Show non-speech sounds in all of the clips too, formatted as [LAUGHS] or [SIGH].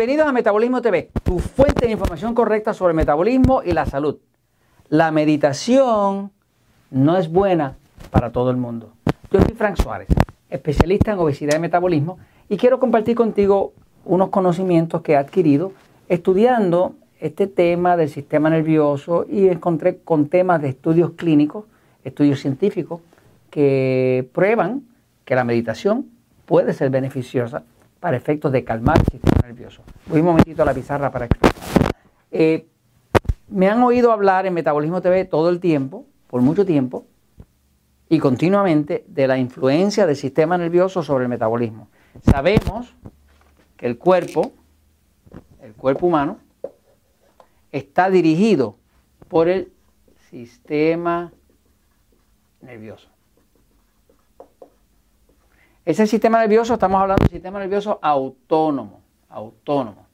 bienvenidos a Metabolismo TV, tu fuente de información correcta sobre el metabolismo y la salud. La meditación no es buena para todo el mundo. Yo soy Frank Suárez, especialista en obesidad y metabolismo, y quiero compartir contigo unos conocimientos que he adquirido estudiando este tema del sistema nervioso y encontré con temas de estudios clínicos, estudios científicos, que prueban que la meditación puede ser beneficiosa para efectos de calmar el sistema nervioso. Voy un momentito a la pizarra para explicar. Eh, me han oído hablar en Metabolismo TV todo el tiempo, por mucho tiempo, y continuamente de la influencia del sistema nervioso sobre el metabolismo. Sabemos que el cuerpo, el cuerpo humano, está dirigido por el sistema nervioso. Ese sistema nervioso, estamos hablando del sistema nervioso autónomo, autónomo.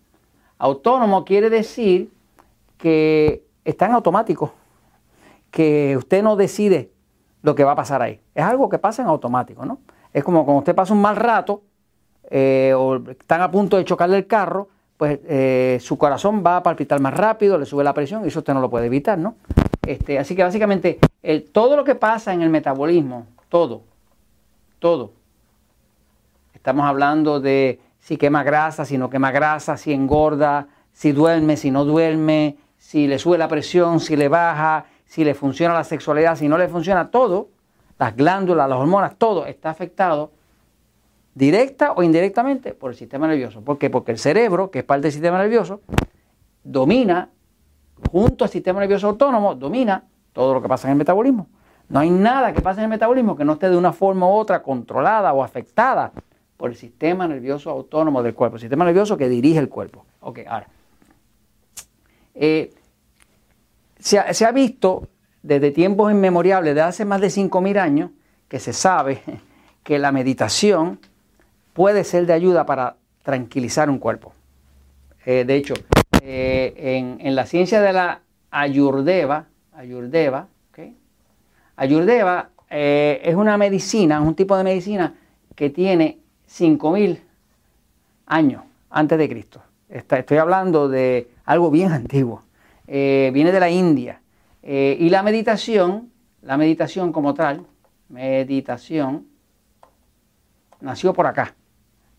Autónomo quiere decir que está en automático, que usted no decide lo que va a pasar ahí. Es algo que pasa en automático, ¿no? Es como cuando usted pasa un mal rato eh, o están a punto de chocarle el carro, pues eh, su corazón va a palpitar más rápido, le sube la presión y eso usted no lo puede evitar, ¿no? Este, así que básicamente todo lo que pasa en el metabolismo, todo, todo, Estamos hablando de si quema grasa, si no quema grasa, si engorda, si duerme, si no duerme, si le sube la presión, si le baja, si le funciona la sexualidad, si no le funciona todo, las glándulas, las hormonas, todo está afectado directa o indirectamente por el sistema nervioso. ¿Por qué? Porque el cerebro, que es parte del sistema nervioso, domina, junto al sistema nervioso autónomo, domina todo lo que pasa en el metabolismo. No hay nada que pase en el metabolismo que no esté de una forma u otra controlada o afectada por el sistema nervioso autónomo del cuerpo, el sistema nervioso que dirige el cuerpo. Ok, ahora. Eh, se, ha, visto desde tiempos inmemorables, de hace más de 5.000 años, que se sabe [LAUGHS] que la meditación puede ser de ayuda para tranquilizar un cuerpo. Eh, de hecho, eh, en, en, la ciencia de la ayurdeva, ayurdeva, okay, ayurdeva es una medicina, es un tipo de medicina que tiene 5.000 años antes de Cristo. estoy hablando de algo bien [LAUGHS] antiguo. Eh, viene de la India. Eh, y la meditación, la meditación como tal, meditación, nació por acá.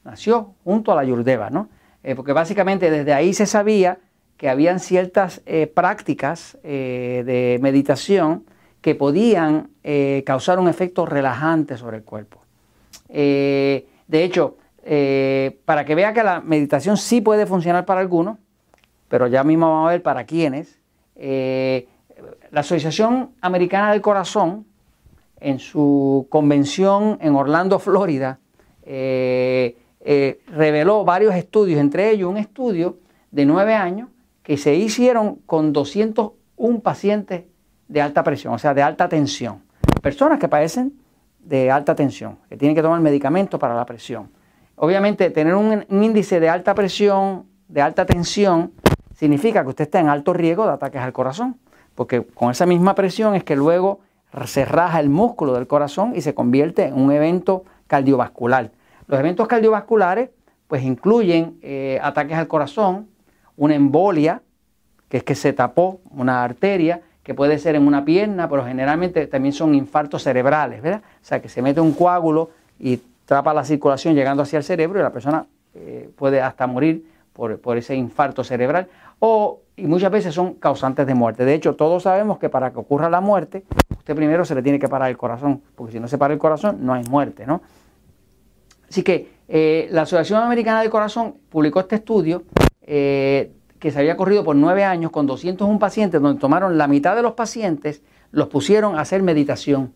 Nació junto a la Yurdeva, ¿no? Eh, porque básicamente desde ahí se sabía que habían ciertas prácticas de meditación que podían causar un efecto relajante sobre el cuerpo. De hecho, eh, para que vea que la meditación sí puede funcionar para algunos, pero ya mismo vamos a ver para quiénes, eh, la Asociación Americana del Corazón, en su convención en Orlando, Florida, eh, reveló varios estudios, entre ellos un estudio de nueve años que se hicieron con 201 pacientes de alta presión, o sea, de alta tensión. Personas que padecen de alta tensión, que tienen que tomar medicamentos para la presión. Obviamente, tener un, índice de alta presión, de alta tensión, significa que usted está en alto riesgo de ataques al corazón, porque con esa misma presión es que luego se raja el músculo del corazón y se convierte en un evento cardiovascular. Los eventos cardiovasculares pues incluyen eh, ataques al corazón, una embolia, que es que se tapó una arteria, que puede ser en una pierna, pero generalmente también son infartos cerebrales, ¿verdad? O sea, que se mete un coágulo y tapa la circulación llegando hacia el cerebro y la persona eh, puede hasta morir por, ese infarto cerebral. O, y muchas veces son causantes de muerte. De hecho, todos sabemos que para que ocurra la muerte, usted primero se le tiene que parar el corazón, porque si no se para el corazón, no hay muerte, ¿no? Así que eh, la Asociación Americana del Corazón publicó este estudio eh, que se había corrido por nueve años con 201 pacientes, donde tomaron la mitad de los pacientes, los pusieron a hacer meditación.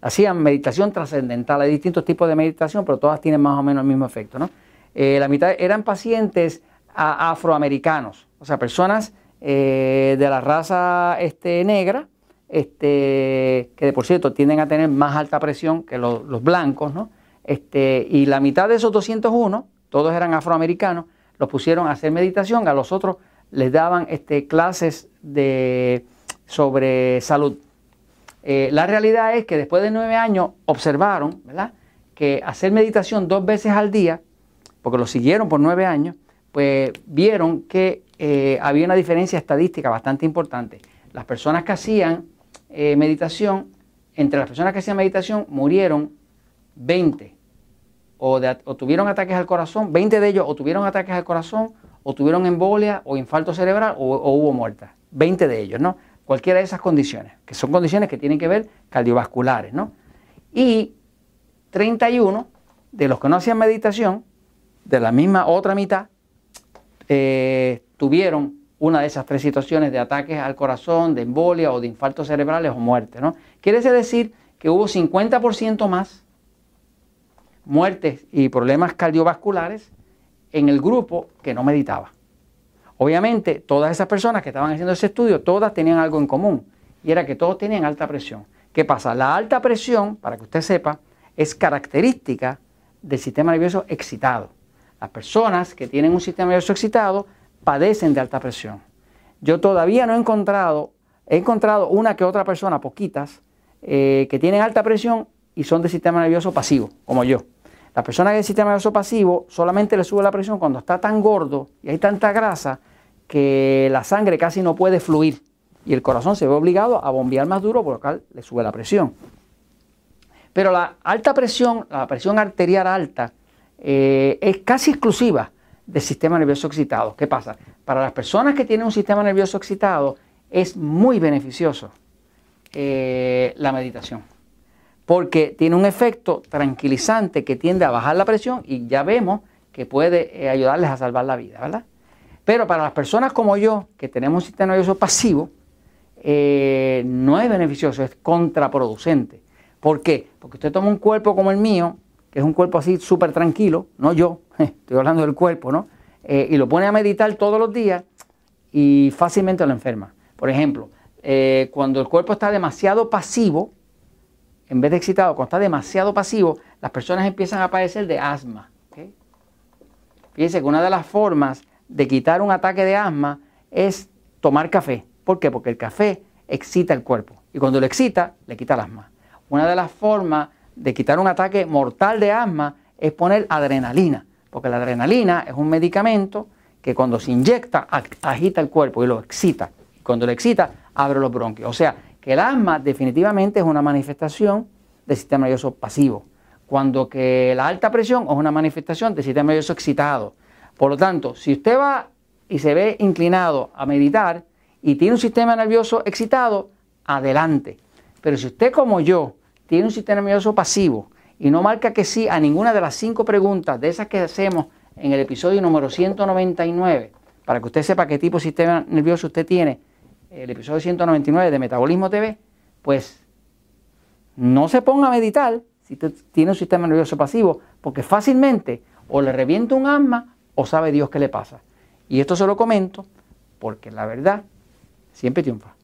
Hacían meditación trascendental. Hay distintos tipos de meditación, pero todas tienen más o menos el mismo efecto. ¿no? Eh, la mitad eran pacientes afroamericanos, o sea, personas eh, de la raza este, negra, este, que de por cierto tienden a tener más alta presión que los, los blancos, ¿no? Este, y la mitad de esos 201, todos eran afroamericanos, los pusieron a hacer meditación, a los otros les daban este, clases de, sobre salud. Eh, la realidad es que después de nueve años observaron ¿verdad? que hacer meditación dos veces al día, porque lo siguieron por nueve años, pues vieron que eh, había una diferencia estadística bastante importante. Las personas que hacían eh, meditación, entre las personas que hacían meditación murieron 20 o, tuvieron ataques al corazón, 20 de ellos o tuvieron ataques al corazón o tuvieron embolia o infarto cerebral o, hubo muertas. 20 de ellos, ¿no? Cualquiera de esas condiciones, que son condiciones que tienen que ver cardiovasculares, ¿no? Y 31 de los que no hacían meditación, de la misma otra mitad, eh, tuvieron una de esas tres situaciones de ataques al corazón, de embolia o de infartos cerebrales o muerte. ¿no? Quiere decir que hubo 50% más muertes y problemas cardiovasculares en el grupo que no meditaba. Obviamente, todas esas personas que estaban haciendo ese estudio, todas tenían algo en común, y era que todos tenían alta presión. ¿Qué pasa? La alta presión, para que usted sepa, es característica del sistema nervioso excitado. Las personas que tienen un sistema nervioso excitado padecen de alta presión. Yo todavía no he encontrado, he encontrado una que otra persona, poquitas, eh, que tienen alta presión y son de sistema nervioso pasivo, como yo. La persona que es sistema nervioso pasivo solamente le sube la presión cuando está tan gordo y hay tanta grasa que la sangre casi no puede fluir y el corazón se ve obligado a bombear más duro por lo cual le sube la presión. Pero la alta presión, la presión arterial alta, eh, es casi exclusiva del sistema nervioso excitado. ¿Qué pasa? Para las personas que tienen un sistema nervioso excitado es muy beneficioso eh, la meditación, porque tiene un efecto tranquilizante que tiende a bajar la presión y ya vemos que puede eh, ayudarles a salvar la vida, ¿verdad? Pero para las personas como yo, que tenemos un sistema nervioso pasivo, no es beneficioso, es contraproducente. ¿Por qué? Porque usted toma un cuerpo como el mío, que es un cuerpo así súper tranquilo, no yo, [LAUGHS] estoy hablando del cuerpo, ¿no? Eh, y lo pone a meditar todos los días y fácilmente lo enferma. Por ejemplo, eh, cuando el cuerpo está demasiado pasivo, en vez de excitado, cuando está demasiado pasivo, las personas empiezan a padecer de asma. Fíjense que una de las formas de quitar un ataque de asma es tomar café. ¿Por qué? Porque el café excita el cuerpo y cuando lo excita, le quita el asma. Una de las formas de quitar un ataque mortal de asma es poner adrenalina, porque la adrenalina es un medicamento que cuando se inyecta agita el cuerpo y lo excita. Y cuando lo excita, abre los bronquios. O sea, que el asma definitivamente es una manifestación del sistema nervioso pasivo, cuando que la alta presión es una manifestación del sistema nervioso excitado. Por lo tanto, si usted va y se ve inclinado a meditar y tiene un sistema nervioso excitado, adelante. Pero si usted como yo tiene un sistema nervioso pasivo y no marca que sí a ninguna de las cinco preguntas de esas que hacemos en el episodio número 199, para que usted sepa qué tipo de sistema nervioso usted tiene, el episodio 199 de Metabolismo TV, pues no se ponga a meditar si tiene un sistema nervioso pasivo, porque fácilmente o le revienta un asma o sabe Dios qué le pasa. Y esto se lo comento porque la verdad siempre triunfa.